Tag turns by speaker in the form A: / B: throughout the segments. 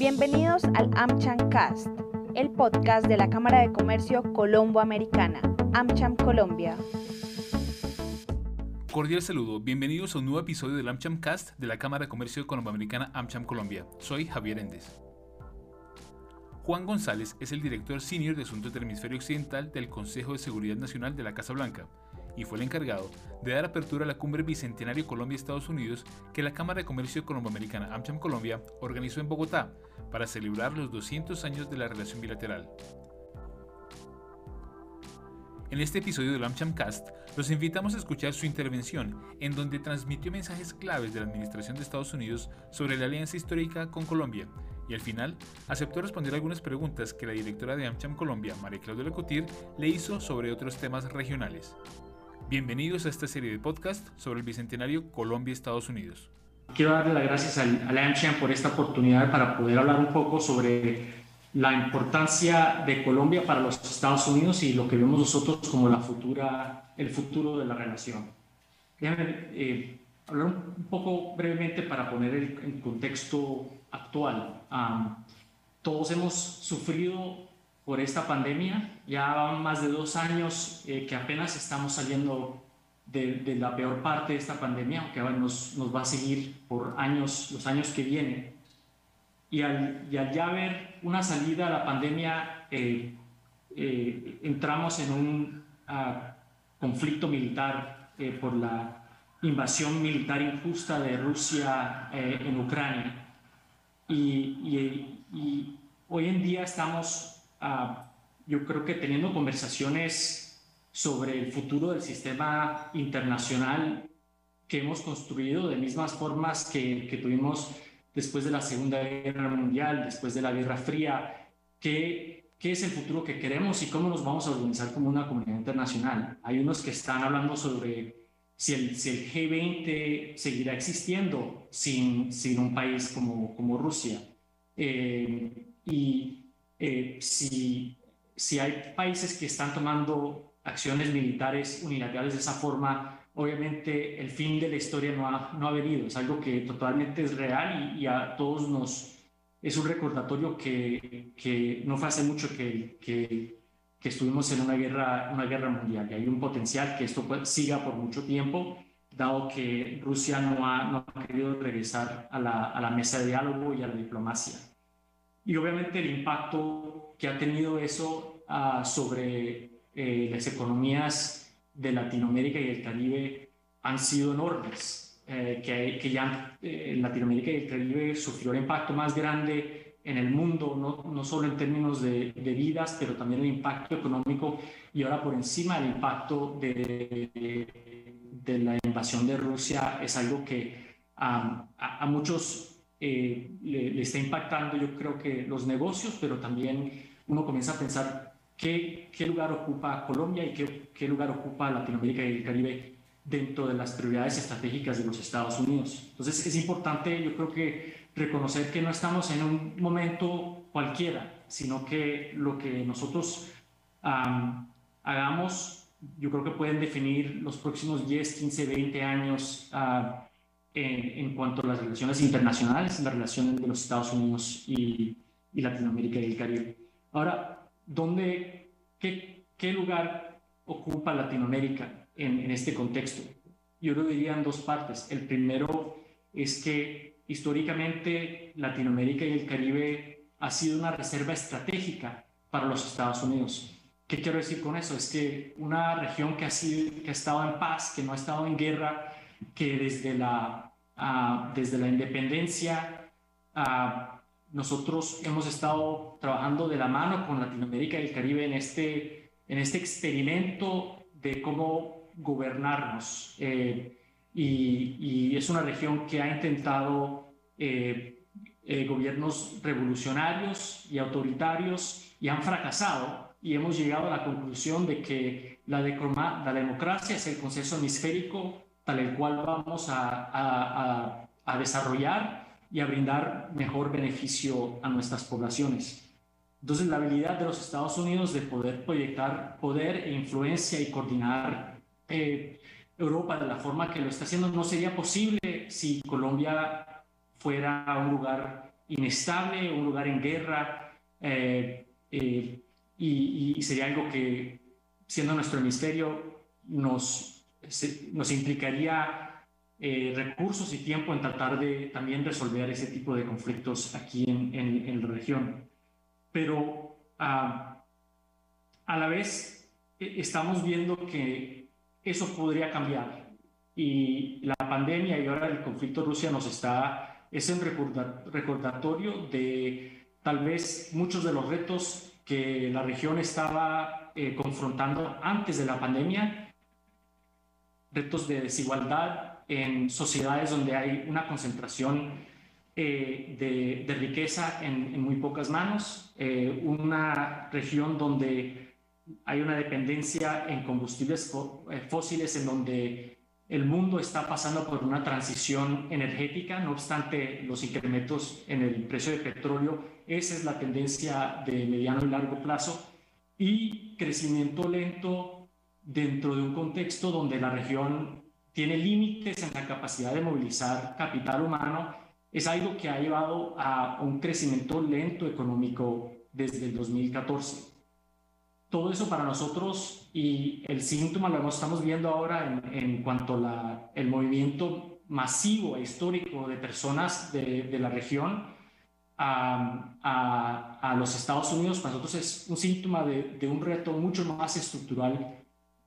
A: Bienvenidos al AmCham Cast, el podcast de la Cámara de Comercio Colombo-Americana, AmCham Colombia.
B: Cordial saludo, bienvenidos a un nuevo episodio del AmCham Cast de la Cámara de Comercio Colombo-Americana AmCham Colombia. Soy Javier Endes. Juan González es el director senior de Asuntos del Hemisferio Occidental del Consejo de Seguridad Nacional de la Casa Blanca y fue el encargado de dar apertura a la cumbre Bicentenario Colombia-Estados Unidos que la Cámara de Comercio Colomboamericana AmCham Colombia organizó en Bogotá para celebrar los 200 años de la relación bilateral. En este episodio del AmCham Cast, los invitamos a escuchar su intervención, en donde transmitió mensajes claves de la Administración de Estados Unidos sobre la alianza histórica con Colombia, y al final aceptó responder algunas preguntas que la directora de AmCham Colombia, María Claudia Lecotir, le hizo sobre otros temas regionales. Bienvenidos a esta serie de podcast sobre el Bicentenario Colombia-Estados Unidos.
C: Quiero darle las gracias a la AmCham por esta oportunidad para poder hablar un poco sobre la importancia de Colombia para los Estados Unidos y lo que vemos nosotros como la futura, el futuro de la relación. Déjame eh, hablar un poco brevemente para poner el, contexto actual. todos hemos sufrido por esta pandemia. Ya van más de dos años eh, que apenas estamos saliendo de, la peor parte de esta pandemia, aunque nos, nos va a seguir por años, los años que vienen. Y al, ya ver una salida a la pandemia, eh, eh, entramos en un ah, conflicto militar por la invasión militar injusta de Rusia en Ucrania. Y, y, y, hoy en día estamos yo creo que teniendo conversaciones sobre el futuro del sistema internacional que hemos construido de mismas formas que, que tuvimos después de la Segunda Guerra Mundial, después de la Guerra Fría, ¿qué, qué es el futuro que queremos y cómo nos vamos a organizar como una comunidad internacional. Hay unos que están hablando sobre si el, si el G20 seguirá existiendo sin, sin un país como, como Rusia. Eh, y eh, si, si hay países que están tomando acciones militares unilaterales de esa forma, obviamente el fin de la historia no ha, no ha venido, es algo que totalmente es real y, a todos nos es un recordatorio que, que no fue hace mucho que, que, que, estuvimos en una guerra, una guerra mundial y hay un potencial que esto siga por mucho tiempo, dado que Rusia no ha, no ha querido regresar a la, a la mesa de diálogo y a la diplomacia. Y obviamente el impacto que ha tenido eso ah, sobre eh, las economías de Latinoamérica y el Caribe han sido enormes, eh, que, que, ya eh, Latinoamérica y el Caribe sufrió el impacto más grande en el mundo, no, no solo en términos de, de, vidas, pero también el impacto económico y ahora por encima del impacto de, de, la invasión de Rusia es algo que a, a muchos eh, le, está impactando yo creo que los negocios, pero también uno comienza a pensar qué, qué lugar ocupa Colombia y qué, qué, lugar ocupa Latinoamérica y el Caribe dentro de las prioridades estratégicas de los Estados Unidos. Entonces es importante yo creo que reconocer que no estamos en un momento cualquiera, sino que lo que nosotros hagamos, yo creo que pueden definir los próximos 10, 15, 20 años. Uh, en, cuanto a las relaciones internacionales, la relación de los Estados Unidos y, Latinoamérica y el Caribe. Ahora, ¿dónde, qué, qué lugar ocupa Latinoamérica en, en, este contexto? Yo lo diría en dos partes. El primero es que históricamente Latinoamérica y el Caribe ha sido una reserva estratégica para los Estados Unidos. ¿Qué quiero decir con eso? Es que una región que ha, sido, que ha estado en paz, que no ha estado en guerra, que desde la, uh, desde la independencia uh, nosotros hemos estado trabajando de la mano con Latinoamérica y el Caribe en este, en este experimento de cómo gobernarnos. Eh, y, y, es una región que ha intentado eh, eh, gobiernos revolucionarios y autoritarios y han fracasado y hemos llegado a la conclusión de que la, la democracia es el consenso hemisférico el cual vamos a, a, desarrollar y a brindar mejor beneficio a nuestras poblaciones. Entonces, la habilidad de los Estados Unidos de poder proyectar poder e influencia y coordinar eh, Europa de la forma que lo está haciendo no sería posible si Colombia fuera un lugar inestable, un lugar en guerra, eh, eh, y, sería algo que, siendo nuestro hemisferio, nos, nos implicaría recursos y tiempo en tratar de también resolver ese tipo de conflictos aquí en, en, la región. Pero ah, a la vez estamos viendo que eso podría cambiar y la pandemia y ahora el conflicto Rusia nos está, es un recordatorio de tal vez muchos de los retos que la región estaba eh, confrontando antes de la pandemia, retos de desigualdad en sociedades donde hay una concentración eh, de, riqueza en, muy pocas manos, eh, una región donde hay una dependencia en combustibles fósiles en donde el mundo está pasando por una transición energética, no obstante los incrementos en el precio de petróleo, esa es la tendencia de mediano y largo plazo, y crecimiento lento dentro de un contexto donde la región tiene límites en la capacidad de movilizar capital humano, es algo que ha llevado a un crecimiento lento económico desde el 2014 todo eso para nosotros y el síntoma lo estamos viendo ahora en, cuanto al movimiento masivo e histórico de personas de, la región a, los Estados Unidos, para nosotros es un síntoma de, un reto mucho más estructural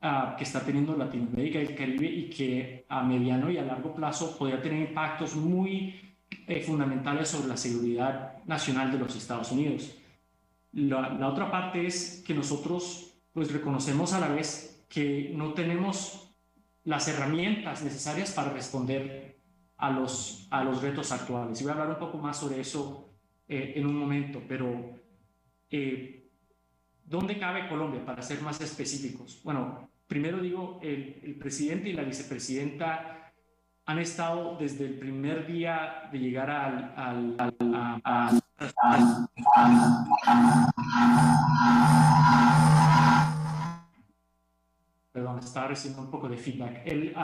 C: ah, que está teniendo Latinoamérica y el Caribe y que a mediano y a largo plazo podría tener impactos muy eh, fundamentales sobre la seguridad nacional de los Estados Unidos. La, otra parte es que nosotros pues reconocemos a la vez que no tenemos las herramientas necesarias para responder a los, a los retos actuales. Y voy a hablar un poco más sobre eso eh, en un momento, pero eh, ¿dónde cabe Colombia, para ser más específicos? Bueno, primero digo, el, presidente y la vicepresidenta han estado desde el primer día de llegar al, al, Perdón, estaba recibiendo un poco de feedback. Eh,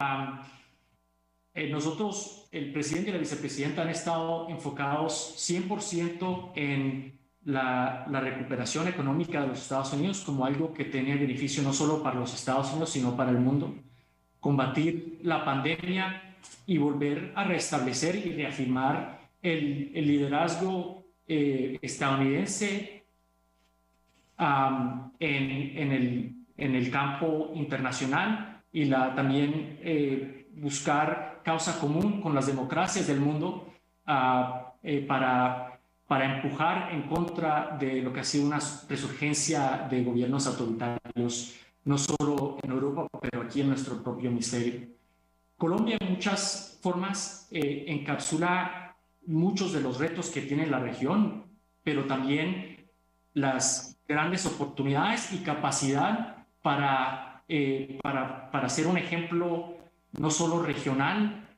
C: nosotros, el presidente y la vicepresidenta han estado enfocados 100% en la, recuperación económica de los Estados Unidos como algo que tenía beneficio no solo para los Estados Unidos, sino para el mundo. Combatir la pandemia y volver a restablecer y reafirmar el, liderazgo eh, estadounidense en, el, en, el, campo internacional y la, también eh, buscar causa común con las democracias del mundo ah, eh, para, para empujar en contra de lo que ha sido una resurgencia de gobiernos autoritarios, no solo en Europa, pero aquí en nuestro propio hemisferio. Colombia en muchas formas encapsula muchos de los retos que tiene la región, pero también las grandes oportunidades y capacidad para, eh, para, para ser un ejemplo no solo regional,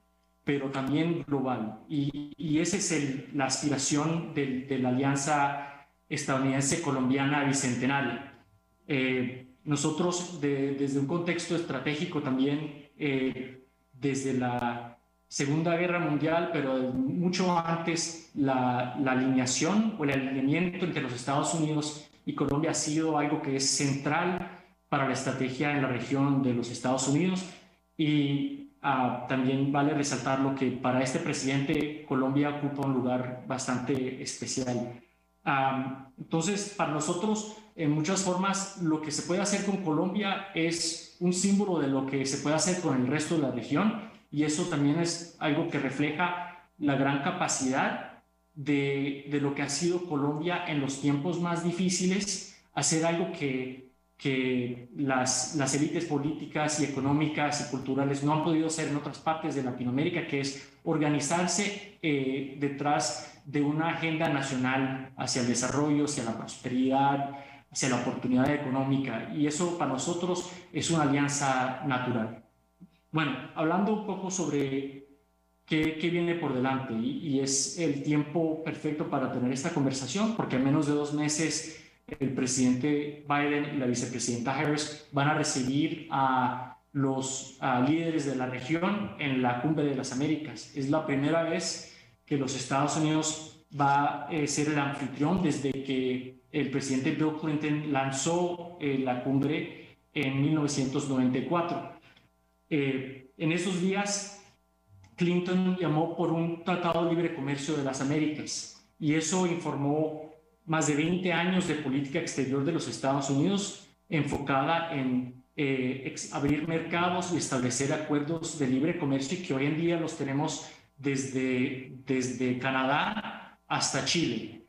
C: pero también global. Y, y esa es el, la aspiración de, de, la Alianza Estadounidense-Colombiana Bicentenaria. Eh, nosotros, desde un contexto estratégico también, eh, desde la Segunda Guerra Mundial, pero mucho antes la, alineación o el alineamiento entre los Estados Unidos y Colombia ha sido algo que es central para la estrategia en la región de los Estados Unidos y ah, también vale resaltar lo que para este presidente Colombia ocupa un lugar bastante especial. Ah, entonces, para nosotros, en muchas formas, lo que se puede hacer con Colombia es un símbolo de lo que se puede hacer con el resto de la región y eso también es algo que refleja la gran capacidad de, de lo que ha sido Colombia en los tiempos más difíciles, hacer algo que, que las, las élites políticas y económicas y culturales no han podido hacer en otras partes de Latinoamérica, que es organizarse eh, detrás de una agenda nacional hacia el desarrollo, hacia la prosperidad, hacia la oportunidad económica. Y eso para nosotros es una alianza natural. Bueno, hablando un poco sobre qué, viene por delante y, es el tiempo perfecto para tener esta conversación porque en menos de dos meses el presidente Biden y la vicepresidenta Harris van a recibir a los líderes de la región en la Cumbre de las Américas. Es la primera vez que los Estados Unidos va a ser el anfitrión desde que el presidente Bill Clinton lanzó la cumbre en 1994. en esos días, Clinton llamó por un tratado de libre comercio de las Américas y eso informó más de 20 años de política exterior de los Estados Unidos enfocada en eh, abrir mercados y establecer acuerdos de libre comercio que hoy en día los tenemos desde, desde Canadá hasta Chile.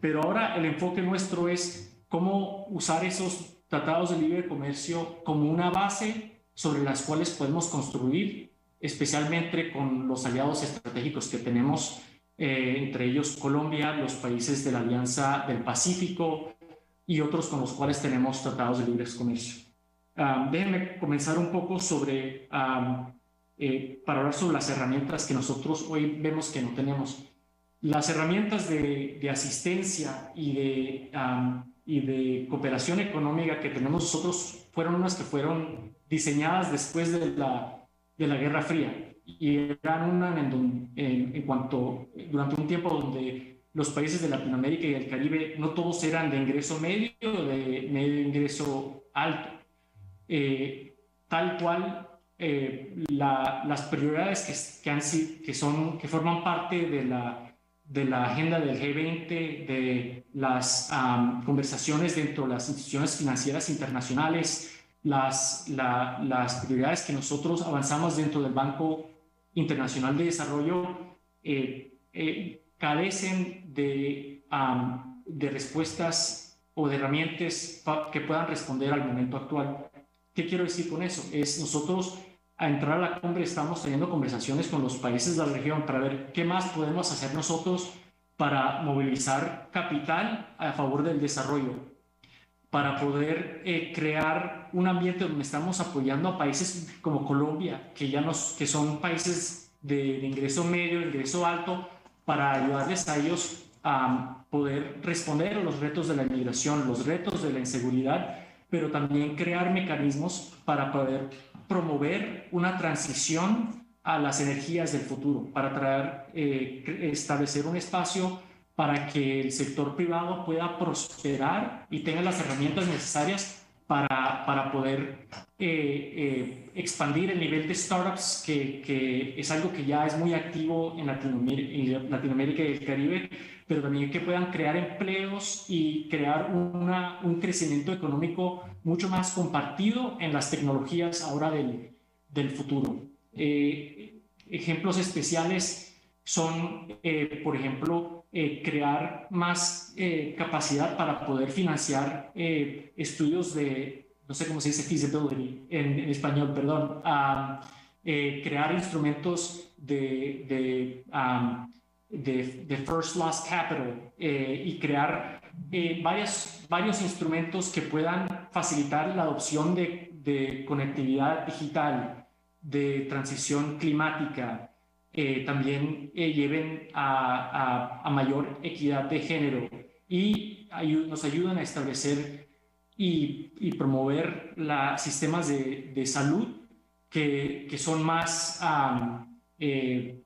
C: Pero ahora el enfoque nuestro es cómo usar esos tratados de libre comercio como una base sobre las cuales podemos construir, especialmente con los aliados estratégicos que tenemos, eh, entre ellos Colombia, los países de la Alianza del Pacífico, y otros con los cuales tenemos tratados de libre comercio. déjenme comenzar un poco sobre, eh, para hablar sobre las herramientas que nosotros hoy vemos que no tenemos. Las herramientas de, de asistencia y de, y de cooperación económica que tenemos nosotros fueron unas que fueron diseñadas después de la, de la Guerra Fría y eran una en, en, en cuanto, durante un tiempo donde los países de Latinoamérica y el Caribe no todos eran de ingreso medio o de medio ingreso alto. Eh, tal cual eh, las prioridades que, que, han, que, son, que forman parte de la, de la agenda del G20, de las conversaciones dentro de las instituciones financieras internacionales, las, las prioridades que nosotros avanzamos dentro del Banco Internacional de Desarrollo, eh, eh carecen de, de respuestas o de herramientas que puedan responder al momento actual. ¿Qué quiero decir con eso? Es nosotros a entrar a la cumbre estamos teniendo conversaciones con los países de la región para ver qué más podemos hacer nosotros para movilizar capital a favor del desarrollo, para poder eh, crear un ambiente donde estamos apoyando a países como Colombia, que ya nos, que son países de, de ingreso medio, ingreso alto, para ayudarles a ellos a poder responder a los retos de la inmigración, los retos de la inseguridad, pero también crear mecanismos para poder promover una transición a las energías del futuro, para traer, eh, establecer un espacio para que el sector privado pueda prosperar y tenga las herramientas necesarias para, para poder eh, eh, expandir el nivel de startups, que, que, es algo que ya es muy activo en Latinoamérica, y el Caribe, pero también que puedan crear empleos y crear una, un crecimiento económico mucho más compartido en las tecnologías ahora del, del futuro. Eh, ejemplos especiales son, por ejemplo, eh, crear más eh, capacidad para poder financiar eh, estudios de, no sé cómo se dice, feasibility en, español, perdón, crear instrumentos de, de, de, first loss capital y crear varios, varios instrumentos que puedan facilitar la adopción de, de conectividad digital, de transición climática, eh, también eh, lleven a, a, mayor equidad de género y nos ayudan a establecer y, y promover la, sistemas de, de salud que, que, son más, eh,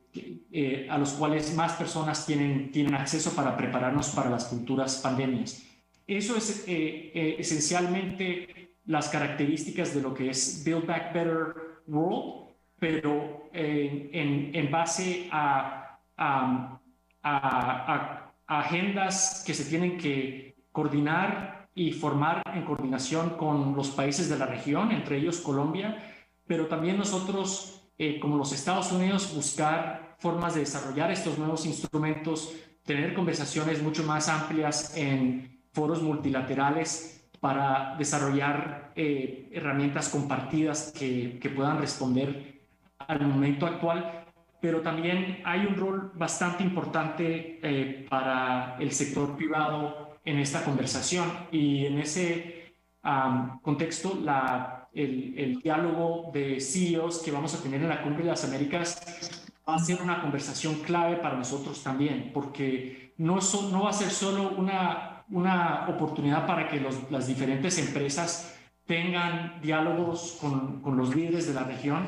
C: a los cuales más personas tienen, tienen acceso para prepararnos para las futuras pandemias. Eso es esencialmente las características de lo que es Build Back Better World pero en, en, base a, a, a, agendas que se tienen que coordinar y formar en coordinación con los países de la región, entre ellos Colombia, pero también nosotros, eh, como los Estados Unidos, buscar formas de desarrollar estos nuevos instrumentos, tener conversaciones mucho más amplias en foros multilaterales para desarrollar eh, herramientas compartidas que, que puedan responder al momento actual, pero también hay un rol bastante importante eh, para el sector privado en esta conversación. Y en ese contexto la, el, diálogo de CEOs que vamos a tener en la Cumbre de las Américas va a ser una conversación clave para nosotros también, porque no, no va a ser solo una, una oportunidad para que las diferentes empresas tengan diálogos con, con los líderes de la región,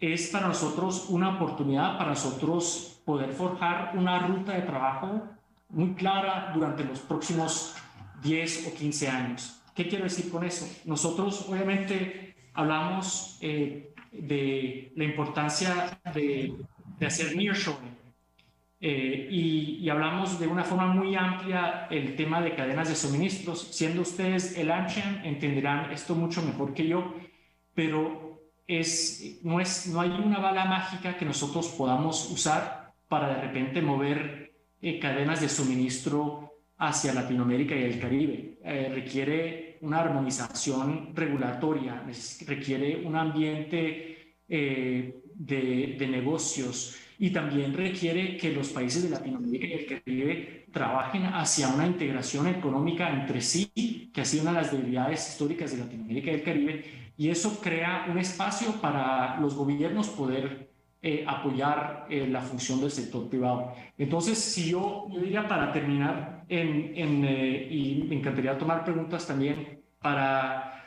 C: es para nosotros una oportunidad para nosotros poder forjar una ruta de trabajo muy clara durante los próximos 10 o 15 años. ¿Qué quiero decir con eso? Nosotros obviamente hablamos eh, de la importancia de, de hacer nearshoring eh, y, hablamos de una forma muy amplia el tema de cadenas de suministros. Siendo ustedes el AmCham, entenderán esto mucho mejor que yo, pero no, es, no hay una bala mágica que nosotros podamos usar para de repente mover eh, cadenas de suministro hacia Latinoamérica y el Caribe. Eh, requiere una armonización regulatoria, requiere un ambiente eh, de, de negocios y también requiere que los países de Latinoamérica y el Caribe trabajen hacia una integración económica entre sí, que ha sido una de las debilidades históricas de Latinoamérica y el Caribe, y eso crea un espacio para los gobiernos poder eh, apoyar eh, la función del sector privado. Entonces, si yo, diría para terminar, en, en, eh, y me encantaría tomar preguntas también, para,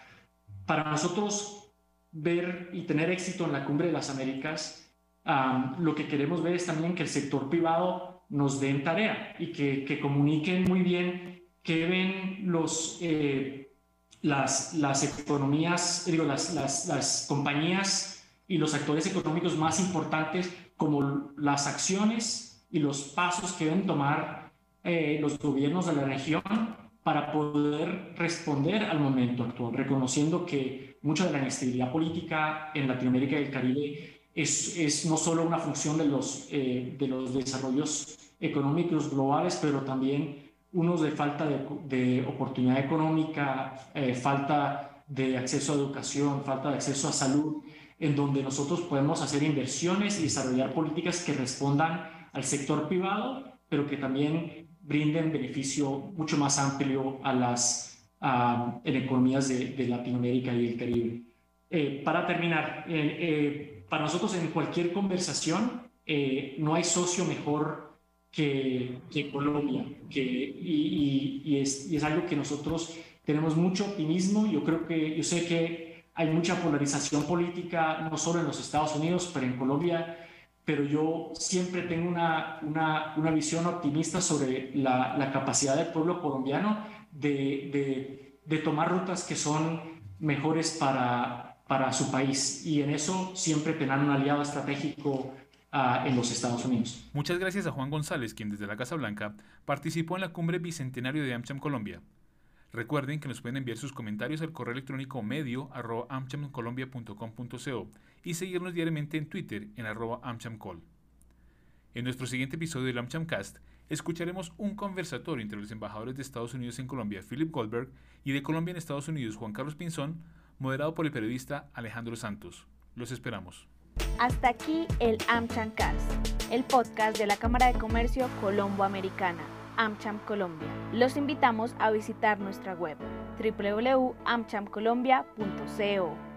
C: para nosotros ver y tener éxito en la cumbre de las Américas, lo que queremos ver es también que el sector privado nos dé en tarea y que, que comuniquen muy bien qué ven los, las, las economías, digo, las, las, las compañías y los actores económicos más importantes como las acciones y los pasos que deben tomar eh, los gobiernos de la región para poder responder al momento actual, reconociendo que mucha de la inestabilidad política en Latinoamérica y el Caribe es, es no solo una función de los, eh, de los desarrollos económicos globales, pero también unos de falta de, de oportunidad económica, eh, falta de acceso a educación, falta de acceso a salud, en donde nosotros podemos hacer inversiones y desarrollar políticas que respondan al sector privado, pero que también brinden beneficio mucho más amplio a las a, en economías de, de, Latinoamérica y el Caribe. Eh, para terminar, eh, eh para nosotros en cualquier conversación eh, no hay socio mejor que, que Colombia que, y, es, es, algo que nosotros tenemos mucho optimismo. Yo creo que, yo sé que hay mucha polarización política, no solo en los Estados Unidos, pero en Colombia, pero yo siempre tengo una, una, una visión optimista sobre la, la, capacidad del pueblo colombiano de, de, de tomar rutas que son mejores para, para su país y en eso siempre tener un aliado estratégico en los Estados Unidos.
B: Muchas gracias a Juan González, quien desde la Casa Blanca participó en la cumbre bicentenario de AmCham Colombia. Recuerden que nos pueden enviar sus comentarios al correo electrónico medio y seguirnos diariamente en Twitter en arroba amchamcol. En nuestro siguiente episodio del AmChamcast escucharemos un conversatorio entre los embajadores de Estados Unidos en Colombia, Philip Goldberg, y de Colombia en Estados Unidos, Juan Carlos Pinzón, moderado por el periodista Alejandro Santos. Los esperamos.
A: Hasta aquí el AmChamcast, el podcast de la Cámara de Comercio Colombo-Americana, AmCham Colombia. Los invitamos a visitar nuestra web www.amchamcolombia.co.